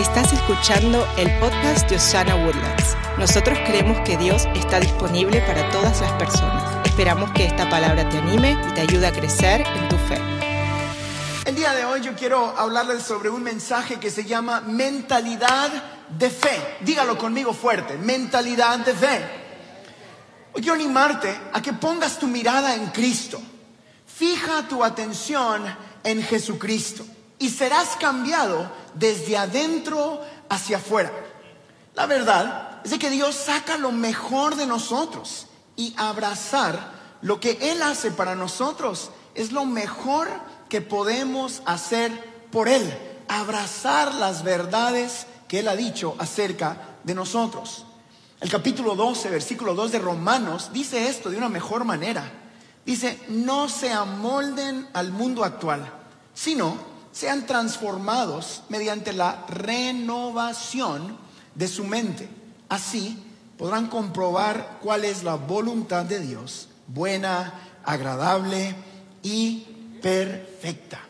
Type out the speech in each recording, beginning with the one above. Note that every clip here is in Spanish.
Estás escuchando el podcast de Osana Woodlands. Nosotros creemos que Dios está disponible para todas las personas. Esperamos que esta palabra te anime y te ayude a crecer en tu fe. El día de hoy yo quiero hablarles sobre un mensaje que se llama mentalidad de fe. Dígalo conmigo fuerte, mentalidad de fe. Hoy quiero animarte a que pongas tu mirada en Cristo. Fija tu atención en Jesucristo y serás cambiado desde adentro hacia afuera. La verdad es de que Dios saca lo mejor de nosotros y abrazar lo que Él hace para nosotros es lo mejor que podemos hacer por Él. Abrazar las verdades que Él ha dicho acerca de nosotros. El capítulo 12, versículo 2 de Romanos dice esto de una mejor manera. Dice, no se amolden al mundo actual, sino sean transformados mediante la renovación de su mente. Así podrán comprobar cuál es la voluntad de Dios, buena, agradable y perfecta.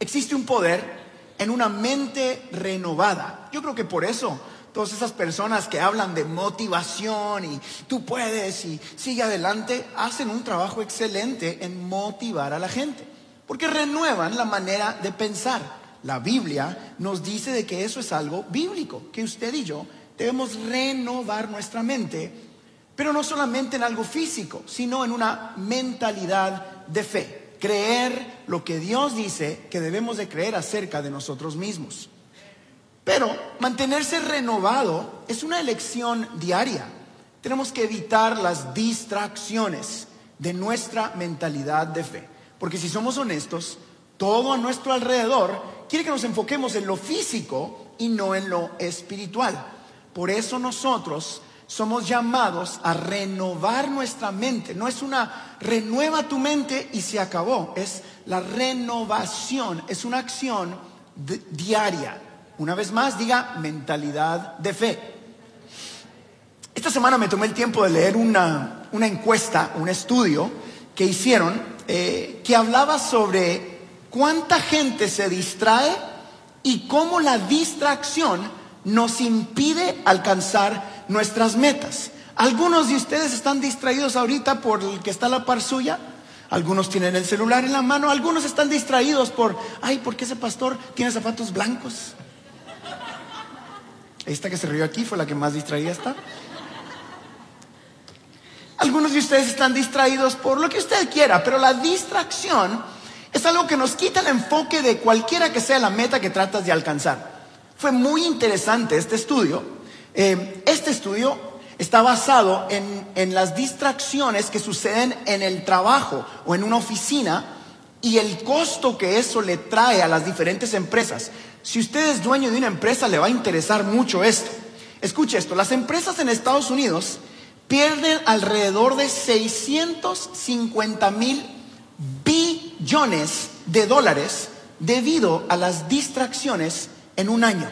Existe un poder en una mente renovada. Yo creo que por eso todas esas personas que hablan de motivación y tú puedes y sigue adelante, hacen un trabajo excelente en motivar a la gente porque renuevan la manera de pensar. La Biblia nos dice de que eso es algo bíblico, que usted y yo debemos renovar nuestra mente, pero no solamente en algo físico, sino en una mentalidad de fe, creer lo que Dios dice que debemos de creer acerca de nosotros mismos. Pero mantenerse renovado es una elección diaria. Tenemos que evitar las distracciones de nuestra mentalidad de fe. Porque si somos honestos, todo a nuestro alrededor quiere que nos enfoquemos en lo físico y no en lo espiritual. Por eso nosotros somos llamados a renovar nuestra mente. No es una renueva tu mente y se acabó. Es la renovación. Es una acción diaria. Una vez más, diga mentalidad de fe. Esta semana me tomé el tiempo de leer una, una encuesta, un estudio que hicieron eh, que hablaba sobre cuánta gente se distrae y cómo la distracción nos impide alcanzar nuestras metas. Algunos de ustedes están distraídos ahorita por el que está la par suya. Algunos tienen el celular en la mano, algunos están distraídos por, ay, ¿por qué ese pastor tiene zapatos blancos? Esta que se rió aquí fue la que más distraída está. Algunos de ustedes están distraídos por lo que usted quiera, pero la distracción es algo que nos quita el enfoque de cualquiera que sea la meta que tratas de alcanzar. Fue muy interesante este estudio. Eh, este estudio está basado en, en las distracciones que suceden en el trabajo o en una oficina y el costo que eso le trae a las diferentes empresas. Si usted es dueño de una empresa, le va a interesar mucho esto. Escuche esto, las empresas en Estados Unidos pierden alrededor de 650 mil billones de dólares debido a las distracciones en un año.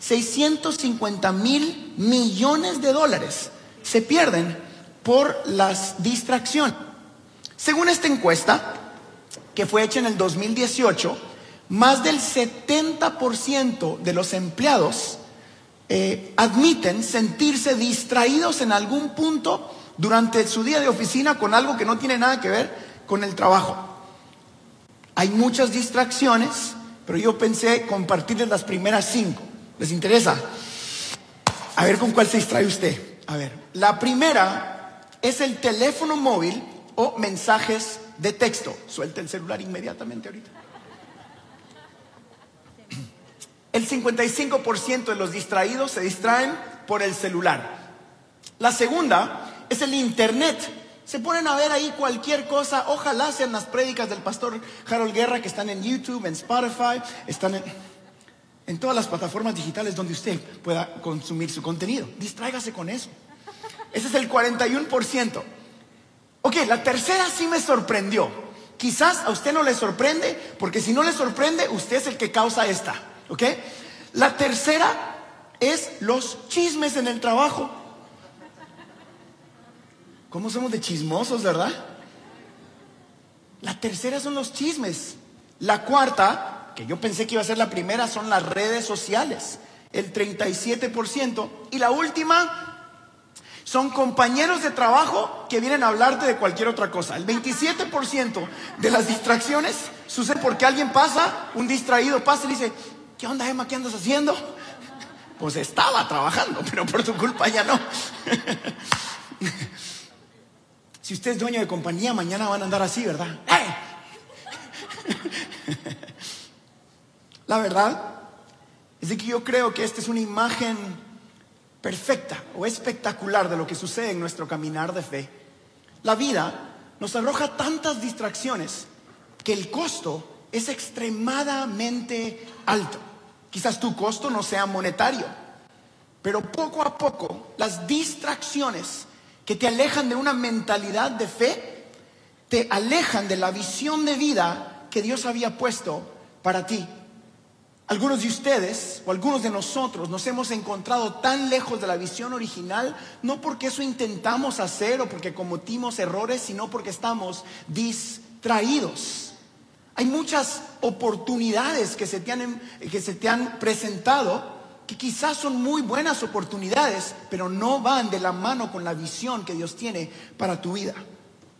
650 mil millones de dólares se pierden por las distracciones. Según esta encuesta, que fue hecha en el 2018, más del 70% de los empleados eh, admiten sentirse distraídos en algún punto durante su día de oficina con algo que no tiene nada que ver con el trabajo. Hay muchas distracciones, pero yo pensé compartirles las primeras cinco. ¿Les interesa? A ver con cuál se distrae usted. A ver, la primera es el teléfono móvil o mensajes de texto. Suelte el celular inmediatamente ahorita. El 55% de los distraídos se distraen por el celular. La segunda es el Internet. Se ponen a ver ahí cualquier cosa. Ojalá sean las prédicas del pastor Harold Guerra que están en YouTube, en Spotify, están en, en todas las plataformas digitales donde usted pueda consumir su contenido. Distráigase con eso. Ese es el 41%. Ok, la tercera sí me sorprendió. Quizás a usted no le sorprende, porque si no le sorprende, usted es el que causa esta. ¿Ok? La tercera es los chismes en el trabajo. ¿Cómo somos de chismosos, verdad? La tercera son los chismes. La cuarta que yo pensé que iba a ser la primera, son las redes sociales, el 37%. Y la última son compañeros de trabajo que vienen a hablarte de cualquier otra cosa. El 27% de las distracciones sucede porque alguien pasa, un distraído pasa y dice, ¿qué onda Emma? ¿Qué andas haciendo? Pues estaba trabajando, pero por tu culpa ya no. Si usted es dueño de compañía, mañana van a andar así, ¿verdad? La verdad es que yo creo que esta es una imagen perfecta o espectacular de lo que sucede en nuestro caminar de fe. La vida nos arroja tantas distracciones que el costo es extremadamente alto. Quizás tu costo no sea monetario, pero poco a poco las distracciones que te alejan de una mentalidad de fe, te alejan de la visión de vida que Dios había puesto para ti. Algunos de ustedes o algunos de nosotros nos hemos encontrado tan lejos de la visión original, no porque eso intentamos hacer o porque cometimos errores, sino porque estamos distraídos. Hay muchas oportunidades que se te han, que se te han presentado que quizás son muy buenas oportunidades, pero no van de la mano con la visión que Dios tiene para tu vida.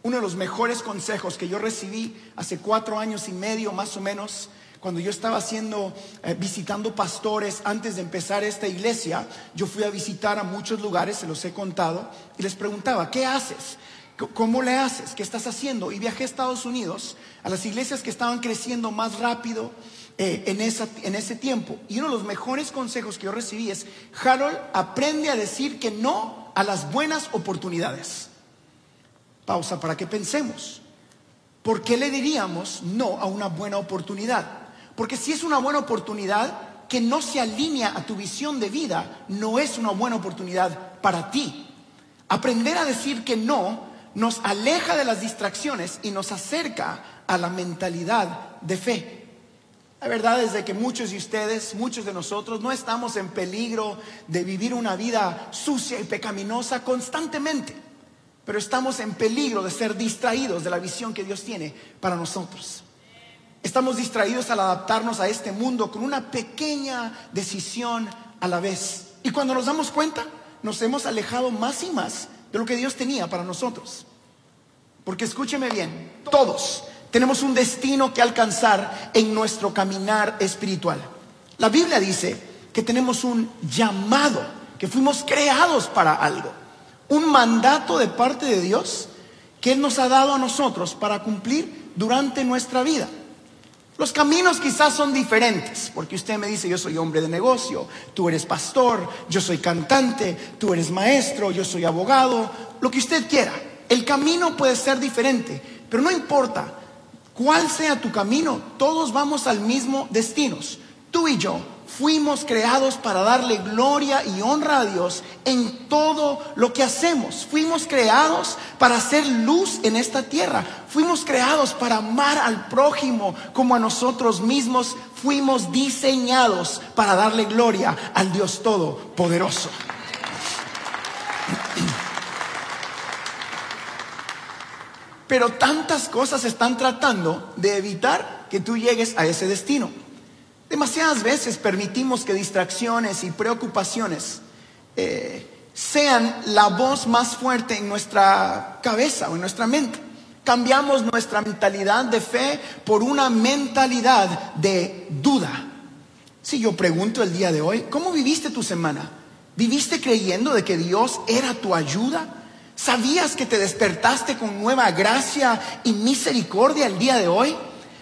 Uno de los mejores consejos que yo recibí hace cuatro años y medio más o menos, cuando yo estaba haciendo, eh, visitando pastores antes de empezar esta iglesia, yo fui a visitar a muchos lugares, se los he contado, y les preguntaba, ¿qué haces? ¿Cómo le haces? ¿Qué estás haciendo? Y viajé a Estados Unidos, a las iglesias que estaban creciendo más rápido, eh, en, en ese tiempo. Y uno de los mejores consejos que yo recibí es, Harold, aprende a decir que no a las buenas oportunidades. Pausa para que pensemos. ¿Por qué le diríamos no a una buena oportunidad? Porque si es una buena oportunidad que no se alinea a tu visión de vida, no es una buena oportunidad para ti. Aprender a decir que no nos aleja de las distracciones y nos acerca a la mentalidad de fe. La verdad es de que muchos de ustedes, muchos de nosotros, no estamos en peligro de vivir una vida sucia y pecaminosa constantemente, pero estamos en peligro de ser distraídos de la visión que Dios tiene para nosotros. Estamos distraídos al adaptarnos a este mundo con una pequeña decisión a la vez. Y cuando nos damos cuenta, nos hemos alejado más y más de lo que Dios tenía para nosotros. Porque escúcheme bien, todos tenemos un destino que alcanzar en nuestro caminar espiritual. La Biblia dice que tenemos un llamado, que fuimos creados para algo, un mandato de parte de Dios que Él nos ha dado a nosotros para cumplir durante nuestra vida. Los caminos quizás son diferentes, porque usted me dice, yo soy hombre de negocio, tú eres pastor, yo soy cantante, tú eres maestro, yo soy abogado, lo que usted quiera. El camino puede ser diferente, pero no importa, cuál sea tu camino, todos vamos al mismo destino. Tú y yo fuimos creados para darle gloria y honra a Dios en todo lo que hacemos. Fuimos creados para hacer luz en esta tierra. Fuimos creados para amar al prójimo como a nosotros mismos. Fuimos diseñados para darle gloria al Dios Todopoderoso. Pero tantas cosas están tratando de evitar que tú llegues a ese destino. Demasiadas veces permitimos que distracciones y preocupaciones eh, sean la voz más fuerte en nuestra cabeza o en nuestra mente. Cambiamos nuestra mentalidad de fe por una mentalidad de duda. Si yo pregunto el día de hoy, ¿cómo viviste tu semana? ¿Viviste creyendo de que Dios era tu ayuda? ¿Sabías que te despertaste con nueva gracia y misericordia el día de hoy?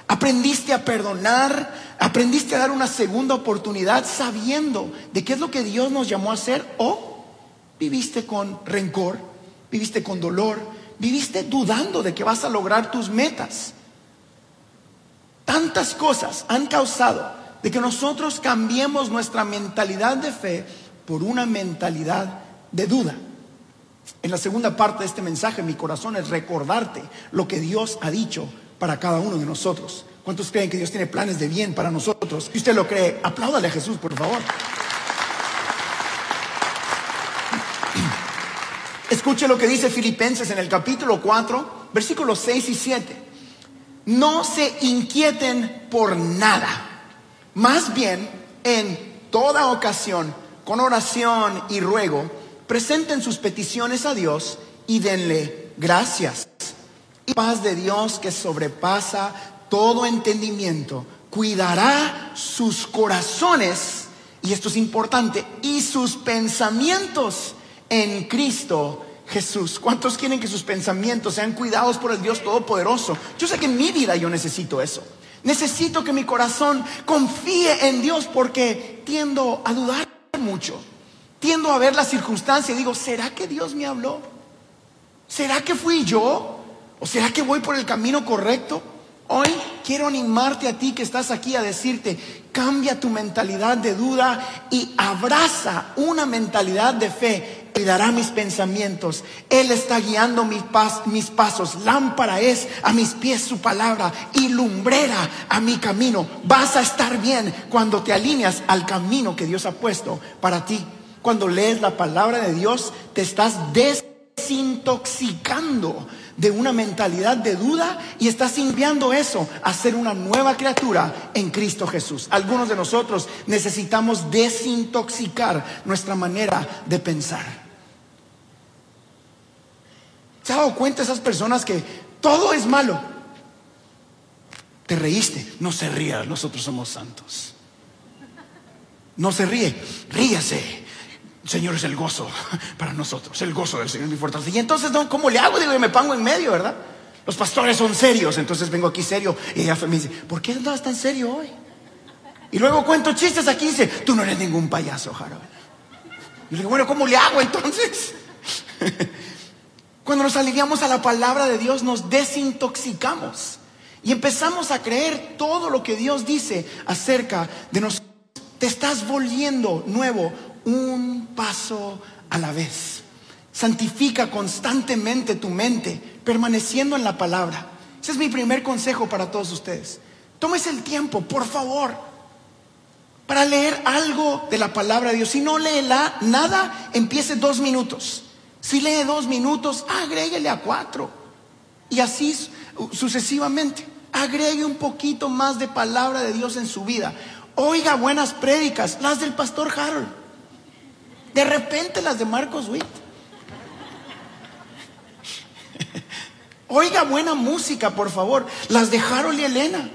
¿Aprendiste a perdonar? ¿Aprendiste a dar una segunda oportunidad sabiendo de qué es lo que Dios nos llamó a hacer? ¿O viviste con rencor? ¿Viviste con dolor? ¿Viviste dudando de que vas a lograr tus metas? Tantas cosas han causado de que nosotros cambiemos nuestra mentalidad de fe por una mentalidad de duda. En la segunda parte de este mensaje, mi corazón es recordarte lo que Dios ha dicho para cada uno de nosotros. ¿Cuántos creen que Dios tiene planes de bien para nosotros? Si usted lo cree, apláudale a Jesús, por favor. Escuche lo que dice Filipenses en el capítulo 4, versículos 6 y 7. No se inquieten por nada. Más bien, en toda ocasión, con oración y ruego, presenten sus peticiones a Dios y denle gracias. Y paz de Dios que sobrepasa todo entendimiento, cuidará sus corazones, y esto es importante, y sus pensamientos en Cristo Jesús. ¿Cuántos quieren que sus pensamientos sean cuidados por el Dios Todopoderoso? Yo sé que en mi vida yo necesito eso. Necesito que mi corazón confíe en Dios porque tiendo a dudar mucho. Tiendo a ver la circunstancia y digo, ¿será que Dios me habló? ¿Será que fui yo? ¿O será que voy por el camino correcto? Hoy quiero animarte a ti que estás aquí a decirte, cambia tu mentalidad de duda y abraza una mentalidad de fe. Cuidará mis pensamientos. Él está guiando mis, mis pasos. Lámpara es a mis pies su palabra y lumbrera a mi camino. Vas a estar bien cuando te alineas al camino que Dios ha puesto para ti. Cuando lees la palabra de Dios, te estás desintoxicando de una mentalidad de duda y estás enviando eso a ser una nueva criatura en Cristo Jesús. Algunos de nosotros necesitamos desintoxicar nuestra manera de pensar. ¿Se ha dado cuenta esas personas que todo es malo? Te reíste, no se ría, nosotros somos santos. No se ríe, ríase. Señor es el gozo para nosotros, el gozo del Señor es mi fortaleza. Y entonces, ¿cómo le hago? Digo, me pongo en medio, ¿verdad? Los pastores son serios, entonces vengo aquí serio. Y ella me dice, ¿por qué andas tan serio hoy? Y luego cuento chistes aquí y dice, tú no eres ningún payaso, Harold. Y le digo, bueno, ¿cómo le hago entonces? Cuando nos alineamos a la palabra de Dios, nos desintoxicamos y empezamos a creer todo lo que Dios dice acerca de nosotros. Te estás volviendo nuevo, un paso a la vez. Santifica constantemente tu mente, permaneciendo en la palabra. Ese es mi primer consejo para todos ustedes. Tómese el tiempo, por favor, para leer algo de la palabra de Dios. Si no lee la, nada, empiece dos minutos. Si lee dos minutos, agréguele a cuatro. Y así sucesivamente. Agregue un poquito más de palabra de Dios en su vida. Oiga buenas prédicas, las del pastor Harold. De repente las de Marcos Witt. Oiga buena música, por favor. Las de Harold y Elena.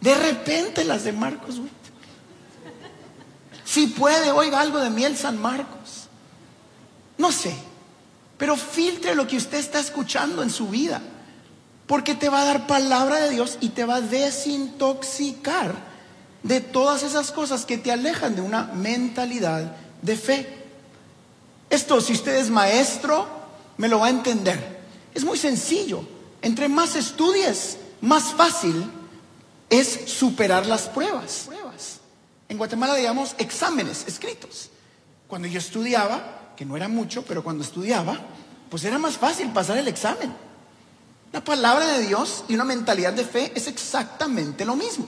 De repente las de Marcos Witt. Si puede, oiga algo de Miel San Marcos. No sé. Pero filtre lo que usted está escuchando en su vida. Porque te va a dar palabra de Dios y te va a desintoxicar de todas esas cosas que te alejan de una mentalidad de fe. Esto, si usted es maestro, me lo va a entender. Es muy sencillo. Entre más estudies, más fácil es superar las pruebas. En Guatemala digamos exámenes escritos. Cuando yo estudiaba, que no era mucho, pero cuando estudiaba, pues era más fácil pasar el examen. La palabra de Dios y una mentalidad de fe es exactamente lo mismo.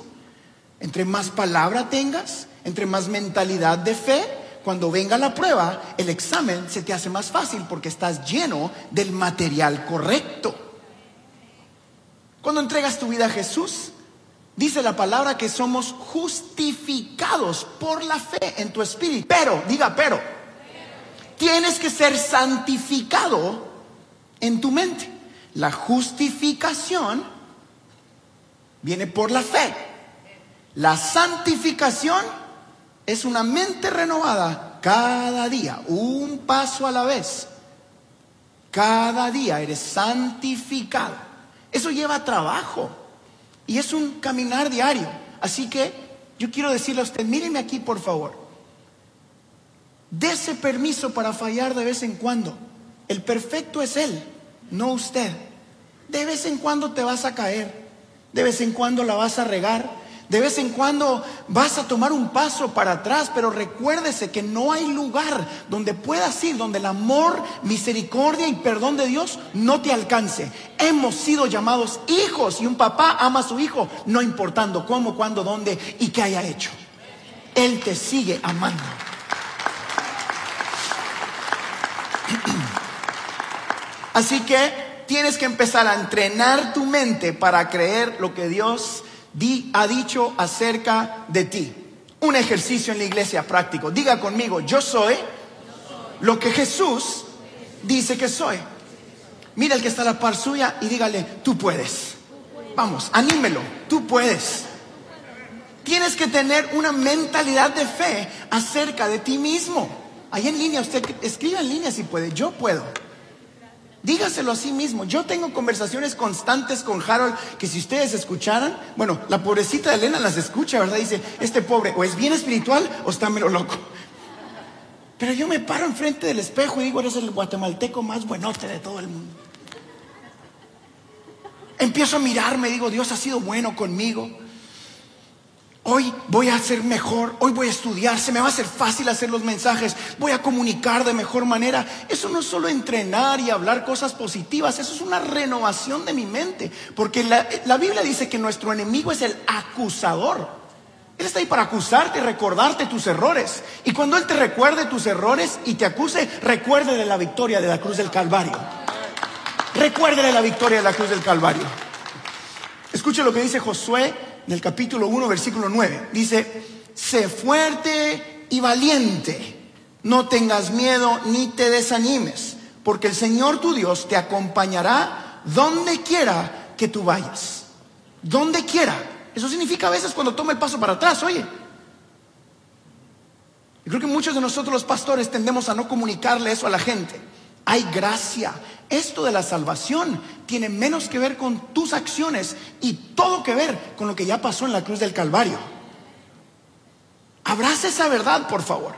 Entre más palabra tengas, entre más mentalidad de fe, cuando venga la prueba, el examen se te hace más fácil porque estás lleno del material correcto. Cuando entregas tu vida a Jesús, dice la palabra que somos justificados por la fe en tu espíritu. Pero, diga, pero, tienes que ser santificado en tu mente. La justificación viene por la fe. La santificación es una mente renovada cada día, un paso a la vez. Cada día eres santificado. Eso lleva trabajo y es un caminar diario. Así que yo quiero decirle a usted, míreme aquí por favor. Dese permiso para fallar de vez en cuando. El perfecto es Él, no usted. De vez en cuando te vas a caer, de vez en cuando la vas a regar, de vez en cuando vas a tomar un paso para atrás, pero recuérdese que no hay lugar donde puedas ir, donde el amor, misericordia y perdón de Dios no te alcance. Hemos sido llamados hijos y un papá ama a su hijo, no importando cómo, cuándo, dónde y qué haya hecho. Él te sigue amando. Así que tienes que empezar a entrenar tu mente para creer lo que Dios di- ha dicho acerca de ti. Un ejercicio en la iglesia práctico. Diga conmigo, yo soy lo que Jesús dice que soy. Mira el que está a la par suya y dígale, tú puedes. Vamos, anímelo, tú puedes. Tienes que tener una mentalidad de fe acerca de ti mismo. Ahí en línea, usted escriba en línea si puede, yo puedo. Dígaselo a sí mismo. Yo tengo conversaciones constantes con Harold que si ustedes escucharan, bueno, la pobrecita de Elena las escucha, ¿verdad? Dice, este pobre o es bien espiritual o está mero loco. Pero yo me paro enfrente del espejo y digo, eres el guatemalteco más buenote de todo el mundo. Empiezo a mirarme, digo, Dios ha sido bueno conmigo. Hoy voy a ser mejor, hoy voy a estudiar, se me va a hacer fácil hacer los mensajes, voy a comunicar de mejor manera. Eso no es solo entrenar y hablar cosas positivas, eso es una renovación de mi mente. Porque la, la Biblia dice que nuestro enemigo es el acusador. Él está ahí para acusarte y recordarte tus errores. Y cuando Él te recuerde tus errores y te acuse, recuerde de la victoria de la cruz del Calvario. Recuerde de la victoria de la cruz del Calvario. Escuche lo que dice Josué en el capítulo 1, versículo 9. Dice, sé fuerte y valiente, no tengas miedo ni te desanimes, porque el Señor tu Dios te acompañará donde quiera que tú vayas. Donde quiera. Eso significa a veces cuando toma el paso para atrás, oye. Yo creo que muchos de nosotros los pastores tendemos a no comunicarle eso a la gente. Hay gracia. Esto de la salvación tiene menos que ver con tus acciones y todo que ver con lo que ya pasó en la cruz del Calvario. Abraza esa verdad, por favor.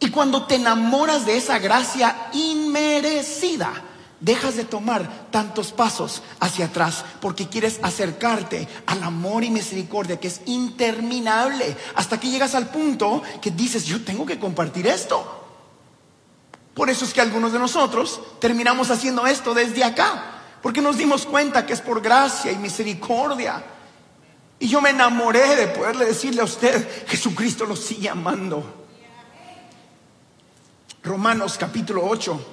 Y cuando te enamoras de esa gracia inmerecida, dejas de tomar tantos pasos hacia atrás porque quieres acercarte al amor y misericordia que es interminable hasta que llegas al punto que dices, yo tengo que compartir esto. Por eso es que algunos de nosotros terminamos haciendo esto desde acá, porque nos dimos cuenta que es por gracia y misericordia. Y yo me enamoré de poderle decirle a usted, Jesucristo lo sigue amando. Romanos capítulo 8,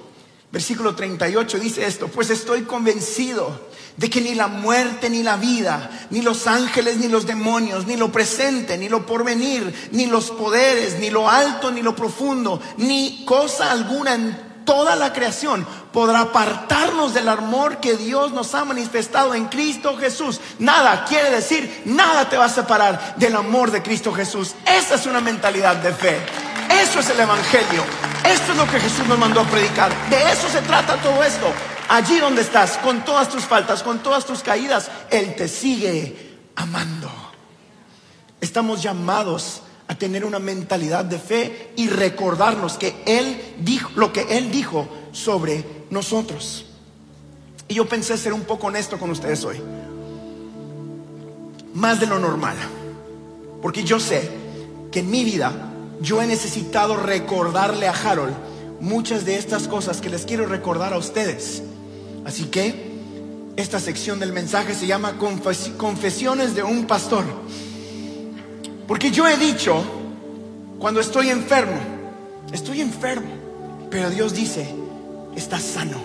versículo 38 dice esto, pues estoy convencido de que ni la muerte, ni la vida, ni los ángeles, ni los demonios, ni lo presente, ni lo porvenir, ni los poderes, ni lo alto, ni lo profundo, ni cosa alguna en toda la creación podrá apartarnos del amor que Dios nos ha manifestado en Cristo Jesús. Nada quiere decir, nada te va a separar del amor de Cristo Jesús. Esa es una mentalidad de fe. Eso es el Evangelio. Esto es lo que Jesús nos mandó a predicar. De eso se trata todo esto. Allí donde estás, con todas tus faltas, con todas tus caídas, Él te sigue amando. Estamos llamados a tener una mentalidad de fe y recordarnos que Él dijo lo que Él dijo sobre nosotros. Y yo pensé ser un poco honesto con ustedes hoy. Más de lo normal. Porque yo sé que en mi vida yo he necesitado recordarle a Harold muchas de estas cosas que les quiero recordar a ustedes. Así que esta sección del mensaje se llama Confes- Confesiones de un pastor. Porque yo he dicho, cuando estoy enfermo, estoy enfermo, pero Dios dice, estás sano.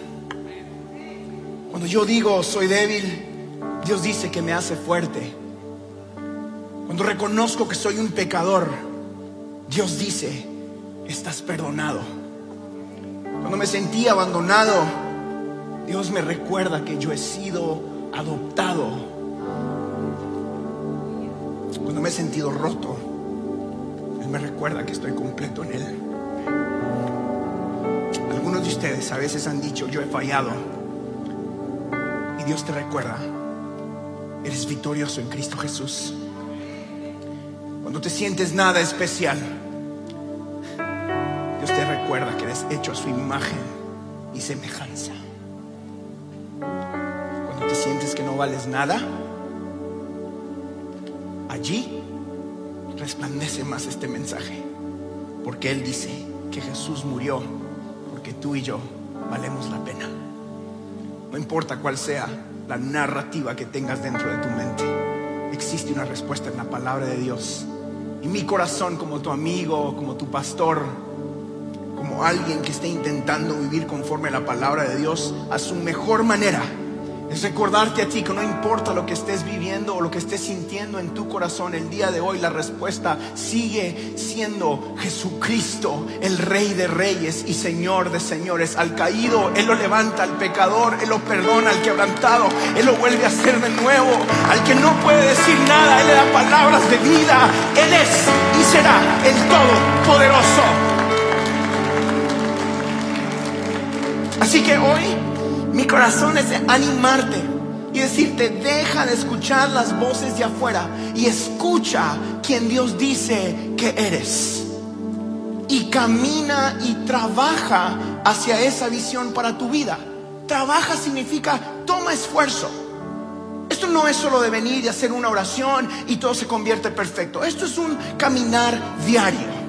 Cuando yo digo, soy débil, Dios dice que me hace fuerte. Cuando reconozco que soy un pecador, Dios dice, estás perdonado. Cuando me sentí abandonado, Dios me recuerda que yo he sido adoptado. Cuando me he sentido roto, Él me recuerda que estoy completo en Él. Algunos de ustedes a veces han dicho, yo he fallado. Y Dios te recuerda, eres victorioso en Cristo Jesús. Cuando te sientes nada especial, Dios te recuerda que eres hecho a su imagen y semejanza. Sientes que no vales nada, allí resplandece más este mensaje. Porque Él dice que Jesús murió porque tú y yo valemos la pena. No importa cuál sea la narrativa que tengas dentro de tu mente, existe una respuesta en la palabra de Dios. Y mi corazón como tu amigo, como tu pastor, como alguien que esté intentando vivir conforme a la palabra de Dios a su mejor manera, Es recordarte a ti que no importa lo que estés viviendo o lo que estés sintiendo en tu corazón el día de hoy, la respuesta sigue siendo Jesucristo, el Rey de Reyes y Señor de Señores. Al caído, Él lo levanta, al pecador, Él lo perdona, al quebrantado, Él lo vuelve a hacer de nuevo. Al que no puede decir nada, Él le da palabras de vida. Él es y será el Todopoderoso. Así que hoy mi corazón es animarte y decirte, deja de escuchar las voces de afuera y escucha quien Dios dice que eres. Y camina y trabaja hacia esa visión para tu vida. Trabaja significa toma esfuerzo. Esto no es solo de venir y hacer una oración y todo se convierte perfecto. Esto es un caminar diario.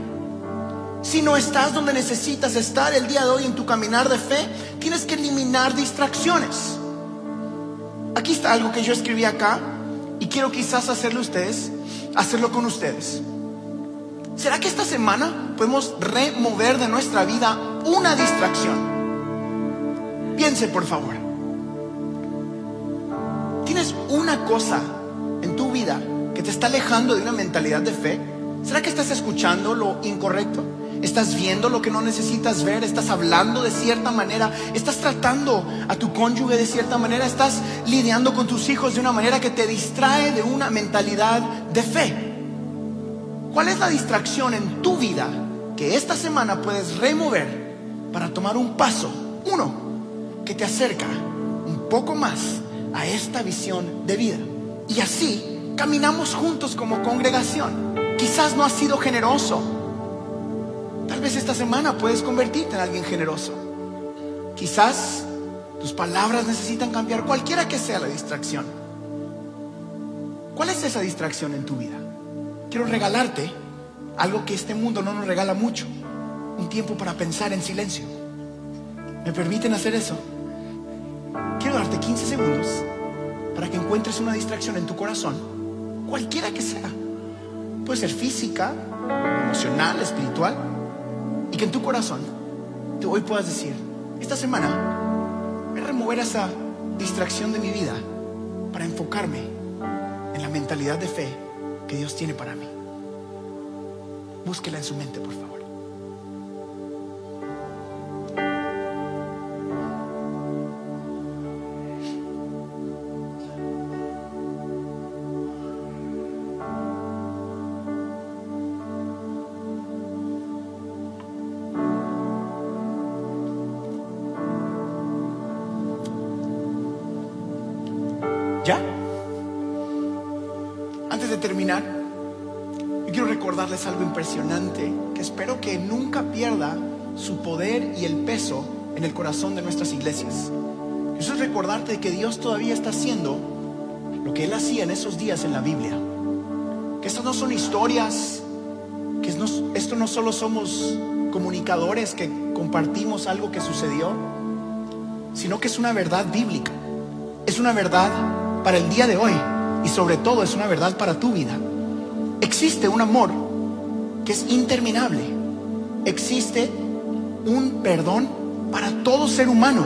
Si no estás donde necesitas estar el día de hoy en tu caminar de fe, tienes que eliminar distracciones. Aquí está algo que yo escribí acá y quiero quizás hacerlo ustedes, hacerlo con ustedes. ¿Será que esta semana podemos remover de nuestra vida una distracción? Piense, por favor. ¿Tienes una cosa en tu vida que te está alejando de una mentalidad de fe? ¿Será que estás escuchando lo incorrecto? ¿Estás viendo lo que no necesitas ver? ¿Estás hablando de cierta manera? ¿Estás tratando a tu cónyuge de cierta manera? ¿Estás lidiando con tus hijos de una manera que te distrae de una mentalidad de fe? ¿Cuál es la distracción en tu vida que esta semana puedes remover para tomar un paso, uno, que te acerca un poco más a esta visión de vida? Y así caminamos juntos como congregación. Quizás no has sido generoso, Tal vez esta semana puedes convertirte en alguien generoso. Quizás tus palabras necesitan cambiar, cualquiera que sea la distracción. ¿Cuál es esa distracción en tu vida? Quiero regalarte algo que este mundo no nos regala mucho, un tiempo para pensar en silencio. ¿Me permiten hacer eso? Quiero darte 15 segundos para que encuentres una distracción en tu corazón, cualquiera que sea. Puede ser física, emocional, espiritual y que en tu corazón tú hoy puedas decir, esta semana voy a remover esa distracción de mi vida para enfocarme en la mentalidad de fe que Dios tiene para mí. Búsquela en su mente, por favor. Espero que nunca pierda su poder y el peso en el corazón de nuestras iglesias. Eso es recordarte que Dios todavía está haciendo lo que Él hacía en esos días en la Biblia. Que estas no son historias, que esto no solo somos comunicadores que compartimos algo que sucedió, sino que es una verdad bíblica. Es una verdad para el día de hoy y sobre todo es una verdad para tu vida. Existe un amor que es interminable. Existe un perdón para todo ser humano.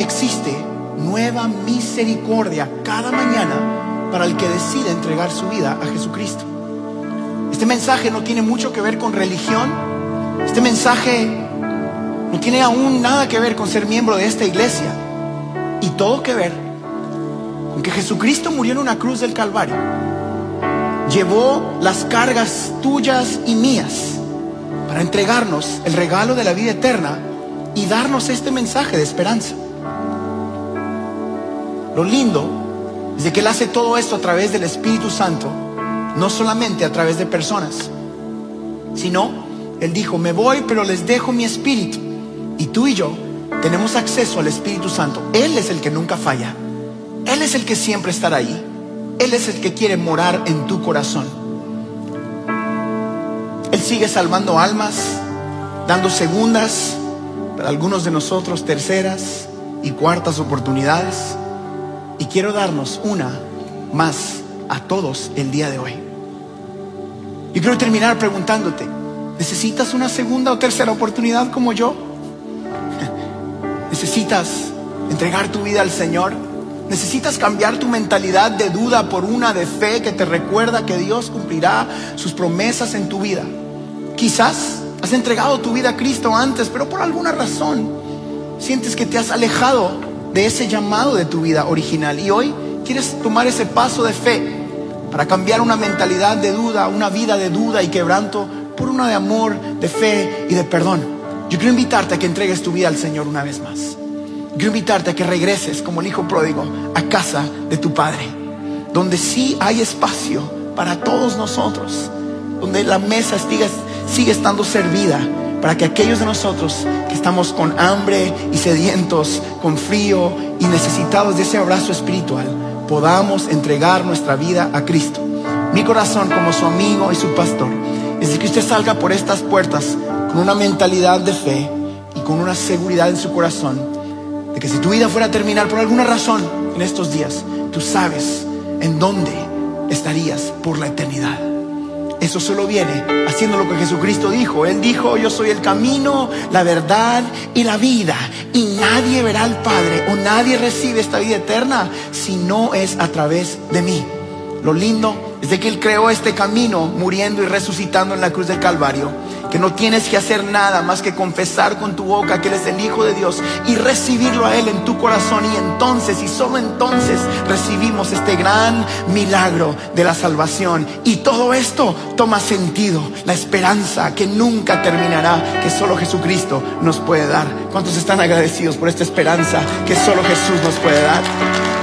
Existe nueva misericordia cada mañana para el que decide entregar su vida a Jesucristo. Este mensaje no tiene mucho que ver con religión. Este mensaje no tiene aún nada que ver con ser miembro de esta iglesia. Y todo que ver que Jesucristo murió en una cruz del Calvario, llevó las cargas tuyas y mías para entregarnos el regalo de la vida eterna y darnos este mensaje de esperanza. Lo lindo es de que Él hace todo esto a través del Espíritu Santo, no solamente a través de personas, sino Él dijo, me voy, pero les dejo mi espíritu. Y tú y yo tenemos acceso al Espíritu Santo. Él es el que nunca falla. Él es el que siempre estará ahí. Él es el que quiere morar en tu corazón. Él sigue salvando almas, dando segundas, para algunos de nosotros terceras y cuartas oportunidades. Y quiero darnos una más a todos el día de hoy. Y quiero terminar preguntándote, ¿necesitas una segunda o tercera oportunidad como yo? ¿Necesitas entregar tu vida al Señor? Necesitas cambiar tu mentalidad de duda por una de fe que te recuerda que Dios cumplirá sus promesas en tu vida. Quizás has entregado tu vida a Cristo antes, pero por alguna razón sientes que te has alejado de ese llamado de tu vida original y hoy quieres tomar ese paso de fe para cambiar una mentalidad de duda, una vida de duda y quebranto por una de amor, de fe y de perdón. Yo quiero invitarte a que entregues tu vida al Señor una vez más. Quiero invitarte a que regreses como el hijo pródigo a casa de tu padre, donde sí hay espacio para todos nosotros, donde la mesa sigue, sigue estando servida para que aquellos de nosotros que estamos con hambre y sedientos, con frío y necesitados de ese abrazo espiritual, podamos entregar nuestra vida a Cristo. Mi corazón como su amigo y su pastor es de que usted salga por estas puertas con una mentalidad de fe y con una seguridad en su corazón de que si tu vida fuera a terminar por alguna razón en estos días, tú sabes en dónde estarías por la eternidad. Eso solo viene haciendo lo que Jesucristo dijo. Él dijo, yo soy el camino, la verdad y la vida. Y nadie verá al Padre o nadie recibe esta vida eterna si no es a través de mí. Lo lindo es de que Él creó este camino muriendo y resucitando en la cruz del Calvario que no tienes que hacer nada más que confesar con tu boca que Él es el Hijo de Dios y recibirlo a Él en tu corazón y entonces y solo entonces recibimos este gran milagro de la salvación y todo esto toma sentido, la esperanza que nunca terminará, que solo Jesucristo nos puede dar. ¿Cuántos están agradecidos por esta esperanza que solo Jesús nos puede dar?